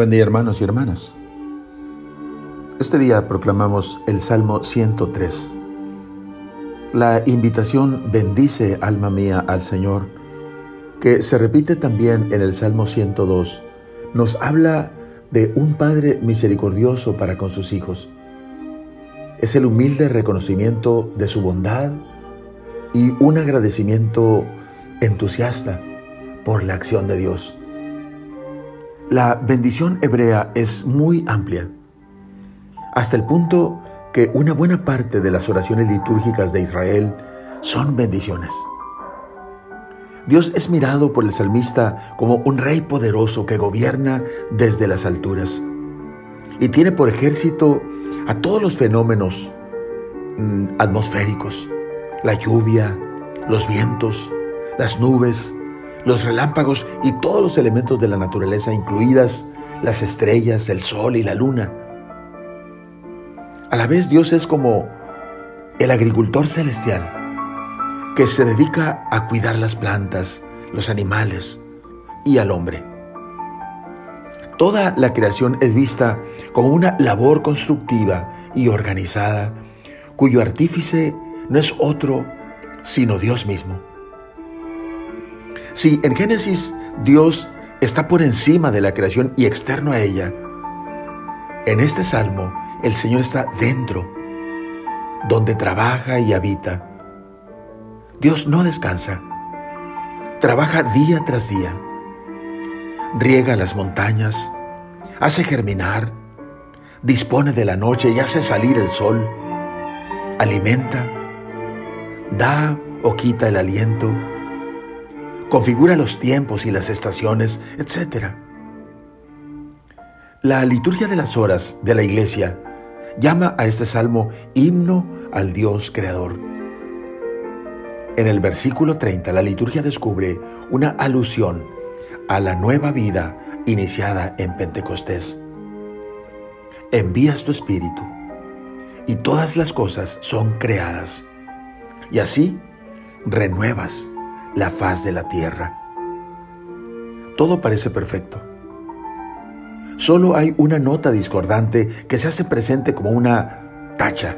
Buen día hermanos y hermanas. Este día proclamamos el Salmo 103. La invitación bendice alma mía al Señor, que se repite también en el Salmo 102, nos habla de un Padre misericordioso para con sus hijos. Es el humilde reconocimiento de su bondad y un agradecimiento entusiasta por la acción de Dios. La bendición hebrea es muy amplia, hasta el punto que una buena parte de las oraciones litúrgicas de Israel son bendiciones. Dios es mirado por el salmista como un rey poderoso que gobierna desde las alturas y tiene por ejército a todos los fenómenos mm, atmosféricos, la lluvia, los vientos, las nubes, los relámpagos y todos los elementos de la naturaleza, incluidas las estrellas, el sol y la luna. A la vez Dios es como el agricultor celestial que se dedica a cuidar las plantas, los animales y al hombre. Toda la creación es vista como una labor constructiva y organizada cuyo artífice no es otro sino Dios mismo. Si en Génesis Dios está por encima de la creación y externo a ella, en este salmo el Señor está dentro, donde trabaja y habita. Dios no descansa, trabaja día tras día, riega las montañas, hace germinar, dispone de la noche y hace salir el sol, alimenta, da o quita el aliento, configura los tiempos y las estaciones, etc. La liturgia de las horas de la iglesia llama a este salmo himno al Dios creador. En el versículo 30 la liturgia descubre una alusión a la nueva vida iniciada en Pentecostés. Envías tu espíritu y todas las cosas son creadas. Y así renuevas la faz de la tierra. Todo parece perfecto. Solo hay una nota discordante que se hace presente como una tacha,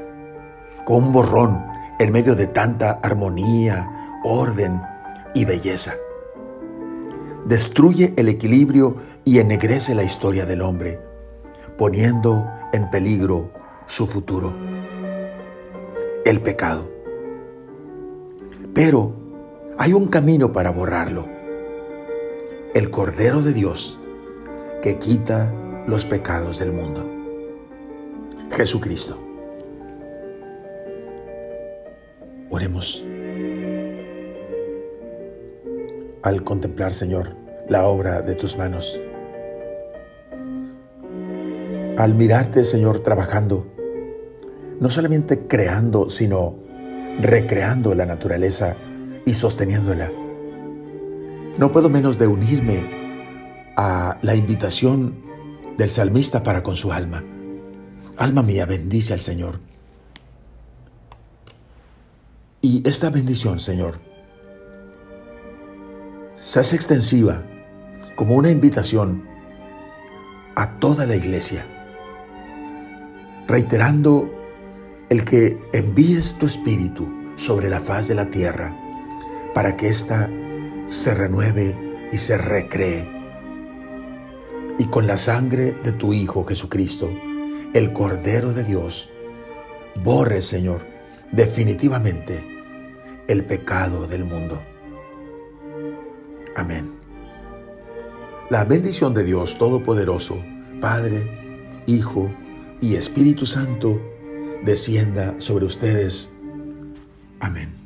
como un borrón en medio de tanta armonía, orden y belleza. Destruye el equilibrio y ennegrece la historia del hombre, poniendo en peligro su futuro. El pecado. Pero hay un camino para borrarlo. El Cordero de Dios que quita los pecados del mundo. Jesucristo. Oremos. Al contemplar, Señor, la obra de tus manos. Al mirarte, Señor, trabajando, no solamente creando, sino recreando la naturaleza y sosteniéndola. No puedo menos de unirme a la invitación del salmista para con su alma. Alma mía, bendice al Señor. Y esta bendición, Señor, se hace extensiva como una invitación a toda la iglesia, reiterando el que envíes tu espíritu sobre la faz de la tierra para que ésta se renueve y se recree. Y con la sangre de tu Hijo Jesucristo, el Cordero de Dios, borre, Señor, definitivamente el pecado del mundo. Amén. La bendición de Dios Todopoderoso, Padre, Hijo y Espíritu Santo, descienda sobre ustedes. Amén.